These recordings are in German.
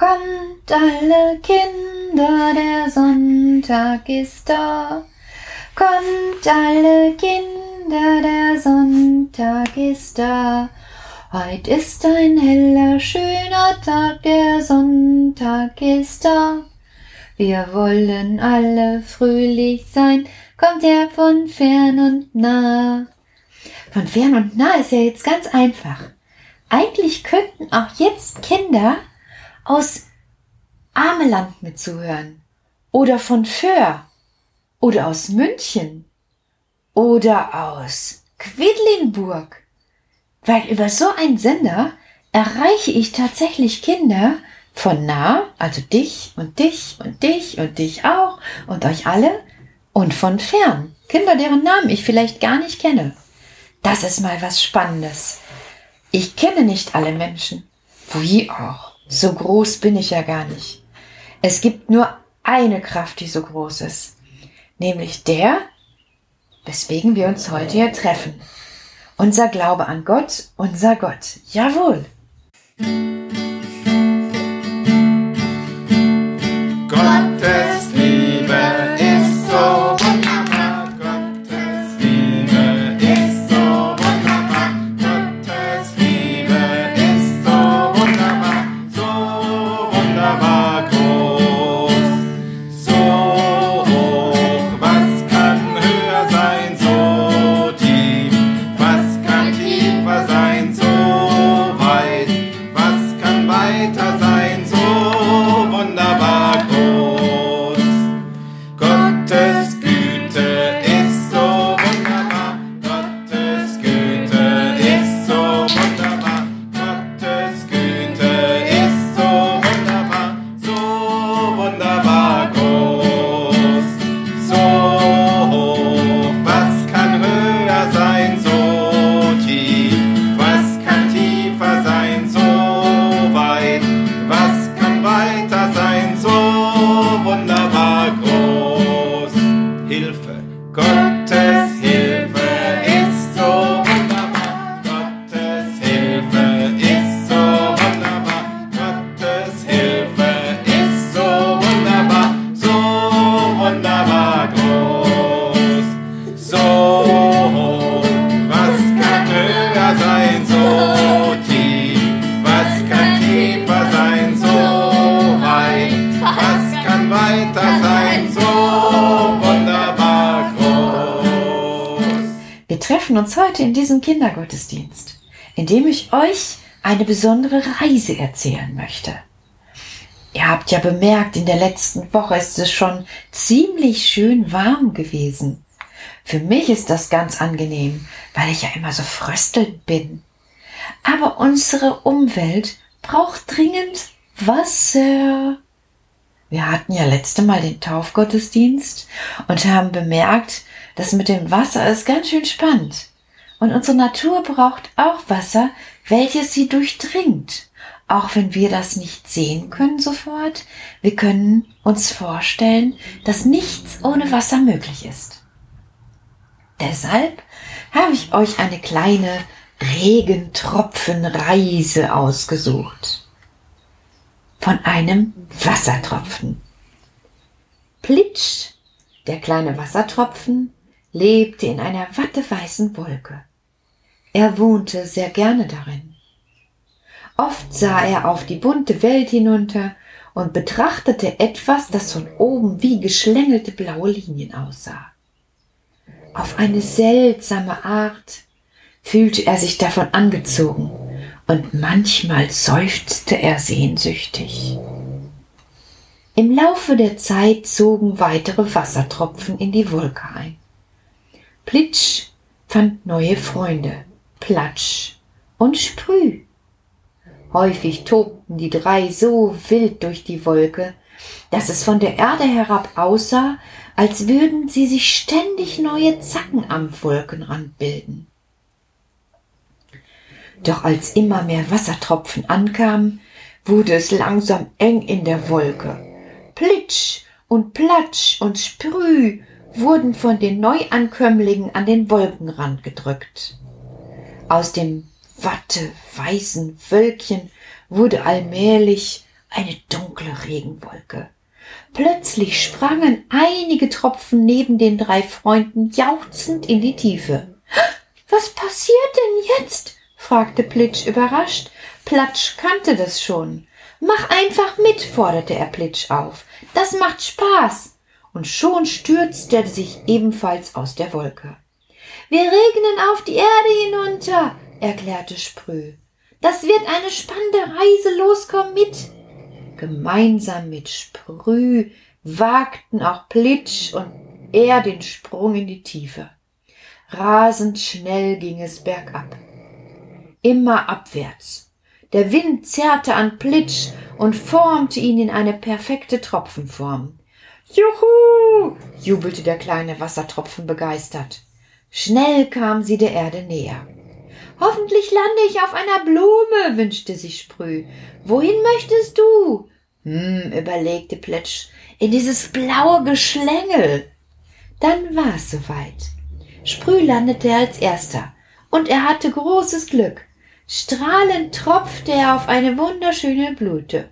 Kommt alle Kinder, der Sonntag ist da. Kommt alle Kinder, der Sonntag ist da. Heut ist ein heller, schöner Tag, der Sonntag ist da. Wir wollen alle fröhlich sein, kommt er von fern und nah. Von fern und nah ist ja jetzt ganz einfach. Eigentlich könnten auch jetzt Kinder aus Ameland mitzuhören oder von Föhr oder aus München oder aus Quedlinburg, weil über so einen Sender erreiche ich tatsächlich Kinder, von nah, also dich und dich und dich und dich auch und euch alle, und von fern, Kinder, deren Namen ich vielleicht gar nicht kenne. Das ist mal was Spannendes. Ich kenne nicht alle Menschen. Wie auch. So groß bin ich ja gar nicht. Es gibt nur eine Kraft, die so groß ist. Nämlich der, weswegen wir uns heute hier treffen. Unser Glaube an Gott, unser Gott. Jawohl. Treffen uns heute in diesem Kindergottesdienst, in dem ich euch eine besondere Reise erzählen möchte. Ihr habt ja bemerkt, in der letzten Woche ist es schon ziemlich schön warm gewesen. Für mich ist das ganz angenehm, weil ich ja immer so fröstelnd bin. Aber unsere Umwelt braucht dringend Wasser. Wir hatten ja letzte Mal den Taufgottesdienst und haben bemerkt, das mit dem Wasser ist ganz schön spannend. Und unsere Natur braucht auch Wasser, welches sie durchdringt. Auch wenn wir das nicht sehen können sofort, wir können uns vorstellen, dass nichts ohne Wasser möglich ist. Deshalb habe ich euch eine kleine Regentropfenreise ausgesucht. Von einem Wassertropfen. Plitsch, der kleine Wassertropfen, lebte in einer watteweißen Wolke. Er wohnte sehr gerne darin. Oft sah er auf die bunte Welt hinunter und betrachtete etwas, das von oben wie geschlängelte blaue Linien aussah. Auf eine seltsame Art fühlte er sich davon angezogen und manchmal seufzte er sehnsüchtig. Im Laufe der Zeit zogen weitere Wassertropfen in die Wolke ein. Plitsch fand neue Freunde, Platsch und Sprüh. Häufig tobten die drei so wild durch die Wolke, dass es von der Erde herab aussah, als würden sie sich ständig neue Zacken am Wolkenrand bilden. Doch als immer mehr Wassertropfen ankamen, wurde es langsam eng in der Wolke. Plitsch und Platsch und Sprüh wurden von den Neuankömmlingen an den Wolkenrand gedrückt. Aus dem watteweißen Wölkchen wurde allmählich eine dunkle Regenwolke. Plötzlich sprangen einige Tropfen neben den drei Freunden jauchzend in die Tiefe. Was passiert denn jetzt? fragte Plitsch überrascht. Platsch kannte das schon. Mach einfach mit, forderte er Plitsch auf. Das macht Spaß. Und schon stürzte er sich ebenfalls aus der Wolke. Wir regnen auf die Erde hinunter, erklärte Sprüh. Das wird eine spannende Reise, los, komm mit. Gemeinsam mit Sprüh wagten auch Plitsch und er den Sprung in die Tiefe. Rasend schnell ging es bergab. Immer abwärts. Der Wind zerrte an Plitsch und formte ihn in eine perfekte Tropfenform. Juhu! jubelte der kleine Wassertropfen begeistert. Schnell kam sie der Erde näher. Hoffentlich lande ich auf einer Blume, wünschte sich Sprüh. Wohin möchtest du? Hm, überlegte Pletsch, in dieses blaue Geschlängel. Dann war es soweit. Sprüh landete als erster, und er hatte großes Glück. Strahlend tropfte er auf eine wunderschöne Blüte.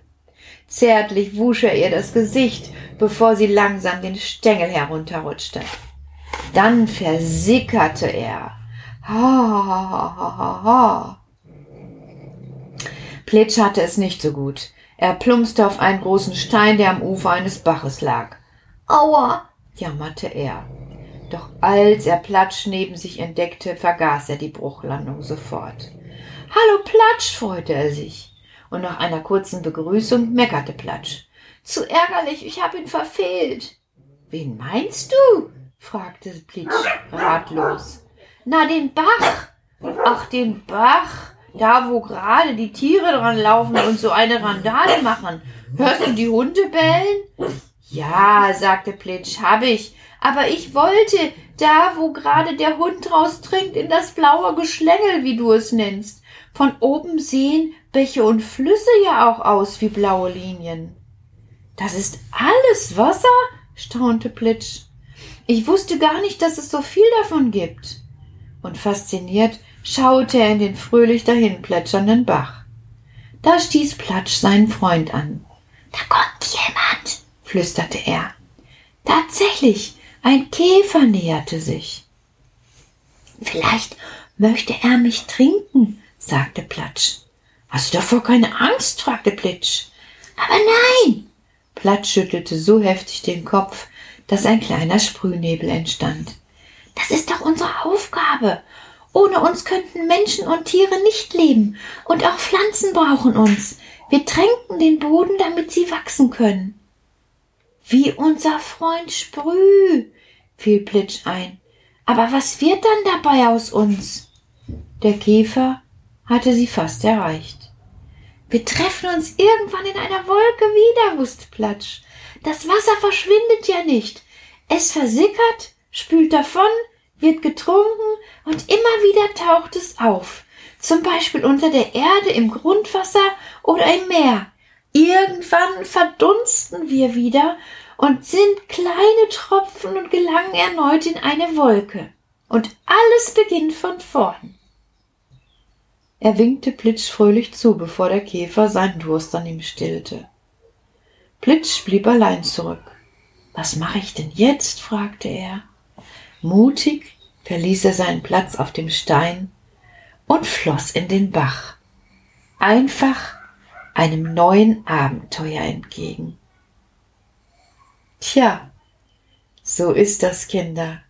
Zärtlich wusch er ihr das Gesicht, bevor sie langsam den Stängel herunterrutschte. Dann versickerte er. Ha, ha, ha, ha, ha. Plitsch hatte es nicht so gut. Er plumpste auf einen großen Stein, der am Ufer eines Baches lag. Aua, jammerte er. Doch als er Platsch neben sich entdeckte, vergaß er die Bruchlandung sofort. Hallo Platsch, freute er sich. Und nach einer kurzen Begrüßung meckerte Platsch. Zu ärgerlich, ich hab ihn verfehlt. Wen meinst du? fragte Plitsch ratlos. Na, den Bach. Ach, den Bach. Da, wo gerade die Tiere dran laufen und so eine Randale machen. Hörst du die Hunde bellen? Ja, sagte Plitsch, hab ich. Aber ich wollte, da, wo gerade der Hund draus trinkt, in das blaue Geschlängel, wie du es nennst. Von oben sehen Bäche und Flüsse ja auch aus wie blaue Linien. Das ist alles Wasser? staunte Plitsch. Ich wusste gar nicht, dass es so viel davon gibt. Und fasziniert schaute er in den fröhlich dahinplätschernden Bach. Da stieß Platsch seinen Freund an. Da kommt jemand, flüsterte er. Tatsächlich, ein Käfer näherte sich. Vielleicht möchte er mich trinken, sagte Platsch. Hast du davor keine Angst? fragte Plitsch. Aber nein! Platsch schüttelte so heftig den Kopf, dass ein kleiner Sprühnebel entstand. Das ist doch unsere Aufgabe. Ohne uns könnten Menschen und Tiere nicht leben, und auch Pflanzen brauchen uns. Wir tränken den Boden, damit sie wachsen können. Wie unser Freund Sprüh, fiel Plitsch ein. Aber was wird dann dabei aus uns? Der Käfer hatte sie fast erreicht. Wir treffen uns irgendwann in einer Wolke wieder, wusste Platsch. Das Wasser verschwindet ja nicht. Es versickert, spült davon, wird getrunken und immer wieder taucht es auf. Zum Beispiel unter der Erde, im Grundwasser oder im Meer. Irgendwann verdunsten wir wieder und sind kleine Tropfen und gelangen erneut in eine Wolke. Und alles beginnt von vorn. Er winkte Plitsch fröhlich zu, bevor der Käfer seinen Durst an ihm stillte. Plitsch blieb allein zurück. Was mache ich denn jetzt? fragte er. Mutig verließ er seinen Platz auf dem Stein und floss in den Bach, einfach einem neuen Abenteuer entgegen. Tja, so ist das, Kinder.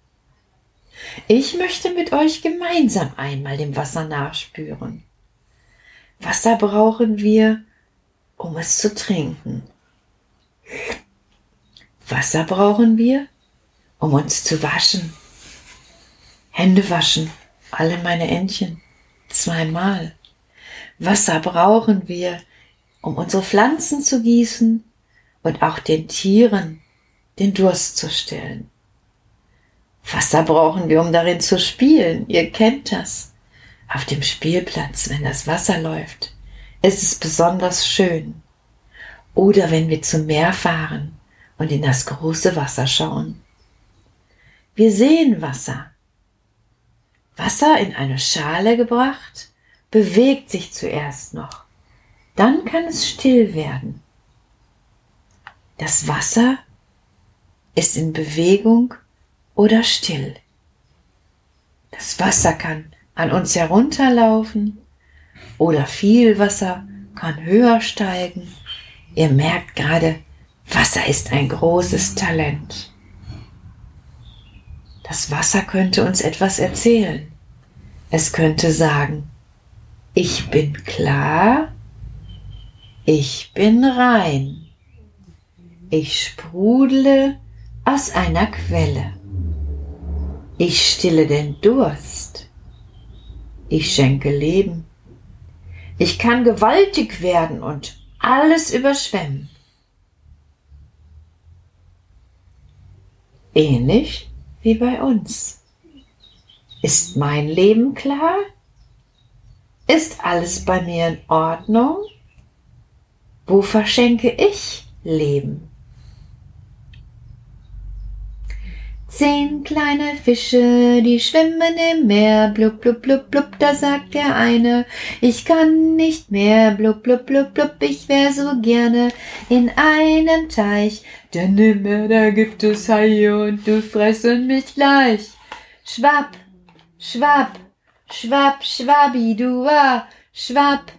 Ich möchte mit euch gemeinsam einmal dem Wasser nachspüren. Wasser brauchen wir, um es zu trinken. Wasser brauchen wir, um uns zu waschen. Hände waschen, alle meine Entchen, zweimal. Wasser brauchen wir, um unsere Pflanzen zu gießen und auch den Tieren den Durst zu stillen. Wasser brauchen wir, um darin zu spielen. Ihr kennt das. Auf dem Spielplatz, wenn das Wasser läuft, ist es besonders schön. Oder wenn wir zum Meer fahren und in das große Wasser schauen. Wir sehen Wasser. Wasser in eine Schale gebracht, bewegt sich zuerst noch. Dann kann es still werden. Das Wasser ist in Bewegung oder still. Das Wasser kann an uns herunterlaufen oder viel Wasser kann höher steigen. Ihr merkt gerade, Wasser ist ein großes Talent. Das Wasser könnte uns etwas erzählen. Es könnte sagen, ich bin klar, ich bin rein, ich sprudle aus einer Quelle, ich stille den Durst, ich schenke Leben, ich kann gewaltig werden und alles überschwemmen. Ähnlich wie bei uns. Ist mein Leben klar? Ist alles bei mir in Ordnung? Wo verschenke ich Leben? Zehn kleine Fische, die schwimmen im Meer, blub, blub, blub, blub, da sagt der eine, ich kann nicht mehr, blub, blub, blub, blub, ich wär so gerne in einem Teich, denn im Meer, da gibt es Haie und du fressen mich gleich. Schwapp, schwapp, schwapp, schwabidua, schwapp,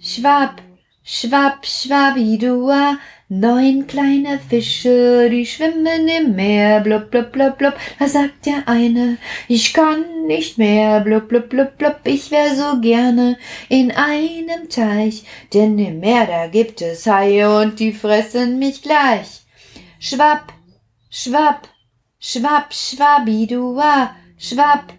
schwapp, schwapp, schwabidua, Neun kleine Fische, die schwimmen im Meer, blub, blub, blub, blub. Da sagt der eine, ich kann nicht mehr, blub, blub, blub, blub. Ich wär so gerne in einem Teich, denn im Meer da gibt es Haie und die fressen mich gleich. Schwapp, schwapp, schwapp, schwabidua, schwapp,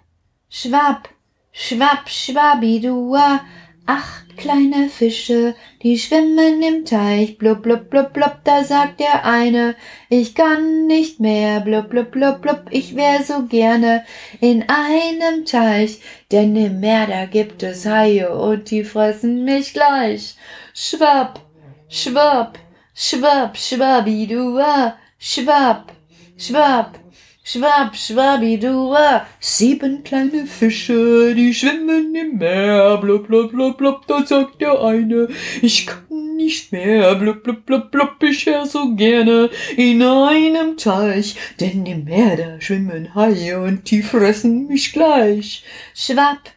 schwapp, schwapp, schwabidua. Acht kleine Fische, die schwimmen im Teich, blub, blub, blub, blub, da sagt der eine, ich kann nicht mehr, blub, blub, blub, blub, ich wär so gerne in einem Teich, denn im Meer da gibt es Haie und die fressen mich gleich. Schwapp, schwapp, schwapp, schwabidua, schwapp, schwapp, Schwab, schwabidua, sieben kleine Fische, die schwimmen im Meer, blub, blub, blub, blub, da sagt der eine, ich kann nicht mehr, blub, blub, blub, blub, ich wär so gerne in einem Teich, denn im Meer da schwimmen Haie und die fressen mich gleich. Schwapp,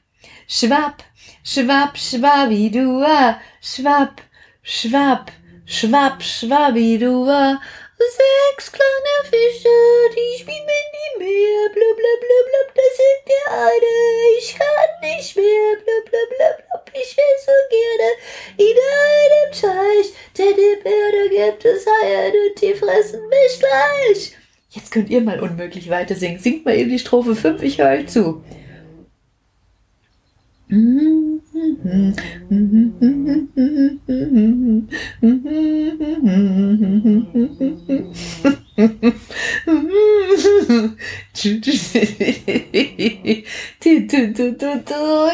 schwapp, schwapp, schwabidua, schwapp, schwapp, schwapp, schwabidua, Sechs kleine Fische, die schwimmen im Meer, blub, blub, blub, blub, da sind der eine, ich kann nicht mehr, blub, blub, blub, blub, ich will so gerne in einem Teich, denn im Meer, gibt es Haie und die fressen mich gleich. Jetzt könnt ihr mal unmöglich weiter singen. Singt mal eben die Strophe 5, ich höre euch zu.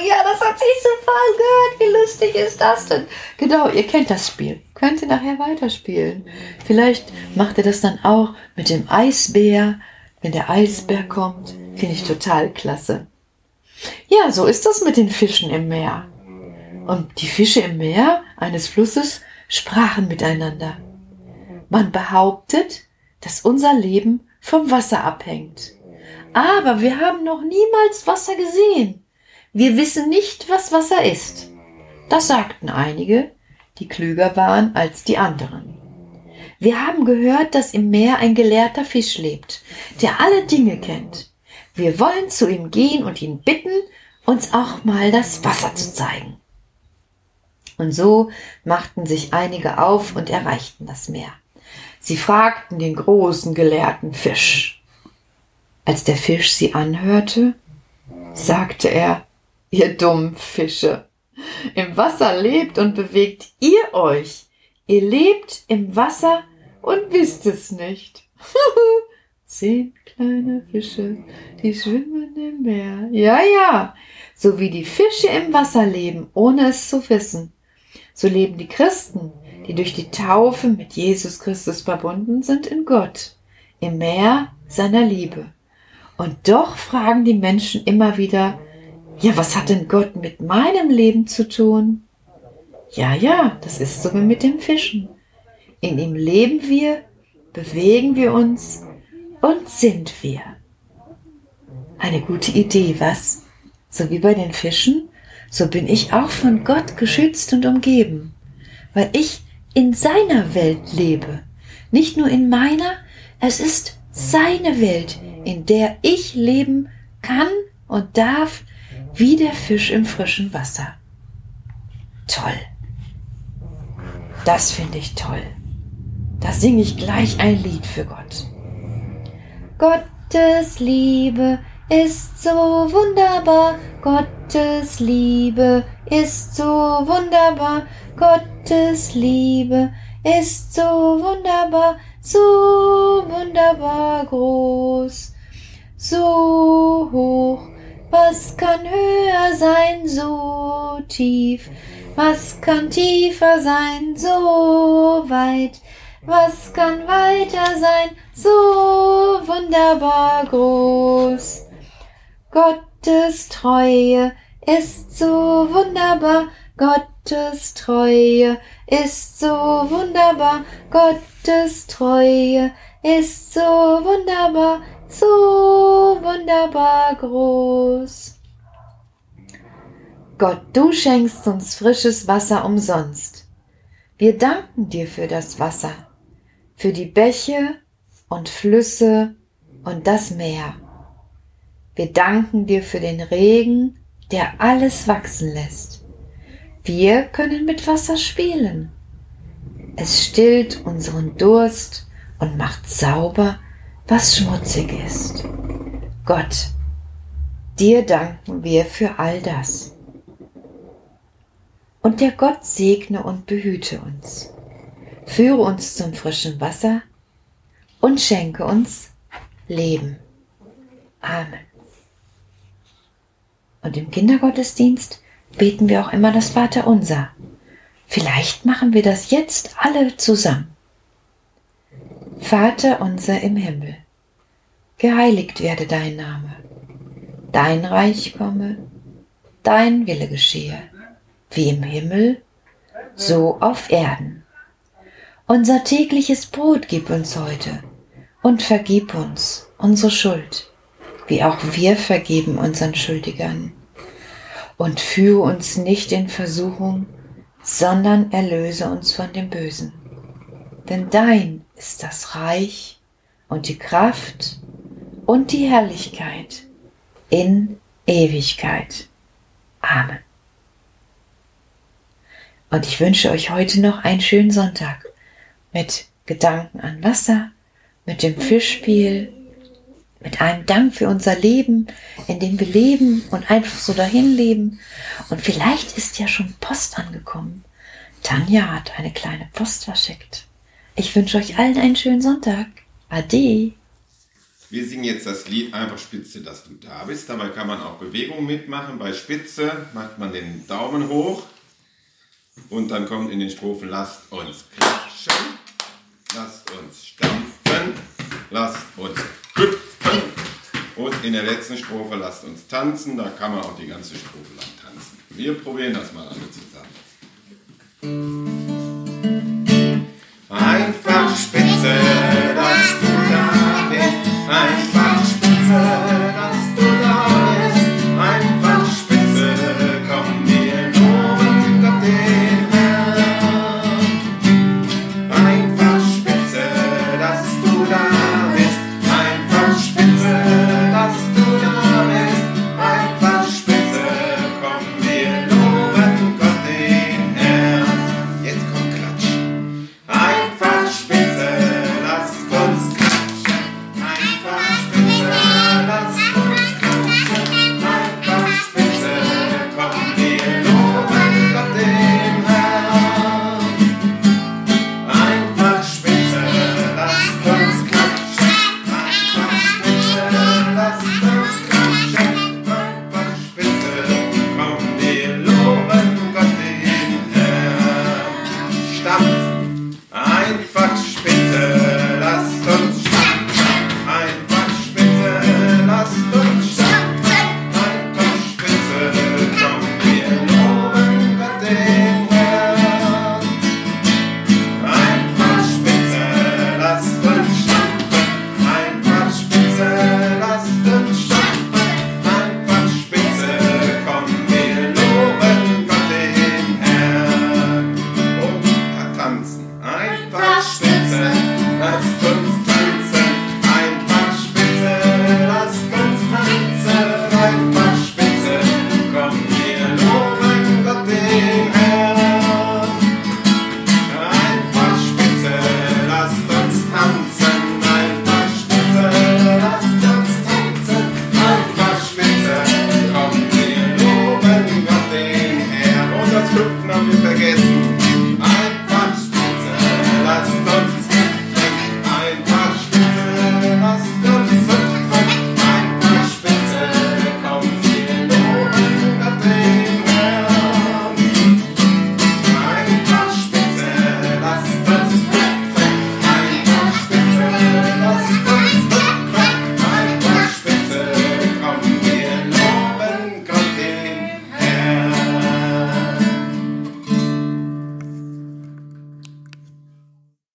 Ja, das hat sich super angehört. Wie lustig ist das denn? Genau, ihr kennt das Spiel. Könnt ihr nachher weiterspielen. Vielleicht macht ihr das dann auch mit dem Eisbär, wenn der Eisbär kommt. Finde ich total klasse. Ja, so ist das mit den Fischen im Meer. Und die Fische im Meer eines Flusses sprachen miteinander. Man behauptet, dass unser Leben vom Wasser abhängt. Aber wir haben noch niemals Wasser gesehen. Wir wissen nicht, was Wasser ist. Das sagten einige, die klüger waren als die anderen. Wir haben gehört, dass im Meer ein gelehrter Fisch lebt, der alle Dinge kennt. Wir wollen zu ihm gehen und ihn bitten, uns auch mal das Wasser zu zeigen. Und so machten sich einige auf und erreichten das Meer. Sie fragten den großen gelehrten Fisch. Als der Fisch sie anhörte, sagte er, ihr dummen Fische, im Wasser lebt und bewegt ihr euch. Ihr lebt im Wasser und wisst es nicht. Zehn kleine Fische, die schwimmen im Meer. Ja, ja, so wie die Fische im Wasser leben, ohne es zu wissen. So leben die Christen, die durch die Taufe mit Jesus Christus verbunden sind in Gott, im Meer seiner Liebe. Und doch fragen die Menschen immer wieder, ja, was hat denn Gott mit meinem Leben zu tun? Ja, ja, das ist so wie mit dem Fischen. In ihm leben wir bewegen wir uns und sind wir. Eine gute Idee, was? So wie bei den Fischen, so bin ich auch von Gott geschützt und umgeben, weil ich in seiner Welt lebe, nicht nur in meiner, es ist seine Welt, in der ich leben kann und darf, wie der Fisch im frischen Wasser. Toll. Das finde ich toll. Da singe ich gleich ein Lied für Gott. Gottes Liebe ist so wunderbar, Gottes Liebe ist so wunderbar, Gottes Liebe ist so wunderbar, so wunderbar groß, so hoch. Was kann höher sein, so tief? Was kann tiefer sein, so weit? Was kann weiter sein, so wunderbar groß? Gottes Treue ist so wunderbar, Gottes Treue ist so wunderbar, Gottes Treue ist so wunderbar, so wunderbar groß. Gott, du schenkst uns frisches Wasser umsonst. Wir danken dir für das Wasser für die Bäche und Flüsse und das Meer. Wir danken dir für den Regen, der alles wachsen lässt. Wir können mit Wasser spielen. Es stillt unseren Durst und macht sauber, was schmutzig ist. Gott, dir danken wir für all das. Und der Gott segne und behüte uns führe uns zum frischen Wasser und schenke uns Leben. Amen. Und im Kindergottesdienst beten wir auch immer das Vaterunser. Vielleicht machen wir das jetzt alle zusammen. Vater unser im Himmel, geheiligt werde dein Name, dein Reich komme, dein Wille geschehe, wie im Himmel, so auf Erden. Unser tägliches Brot gib uns heute und vergib uns unsere Schuld, wie auch wir vergeben unseren Schuldigern. Und führe uns nicht in Versuchung, sondern erlöse uns von dem Bösen. Denn dein ist das Reich und die Kraft und die Herrlichkeit in Ewigkeit. Amen. Und ich wünsche euch heute noch einen schönen Sonntag mit Gedanken an Wasser, mit dem Fischspiel, mit einem Dank für unser Leben, in dem wir leben und einfach so dahin leben. Und vielleicht ist ja schon Post angekommen. Tanja hat eine kleine Post verschickt. Ich wünsche euch allen einen schönen Sonntag. Ade. Wir singen jetzt das Lied Einfach Spitze, dass du da bist. Dabei kann man auch Bewegungen mitmachen. Bei Spitze macht man den Daumen hoch und dann kommt in den Strophen Lasst uns klatschen lasst uns stampfen, lasst uns hüpfen und in der letzten Strophe lasst uns tanzen, da kann man auch die ganze Strophe lang tanzen. Wir probieren das mal alle zusammen. Einfach spitze, dass du da bist.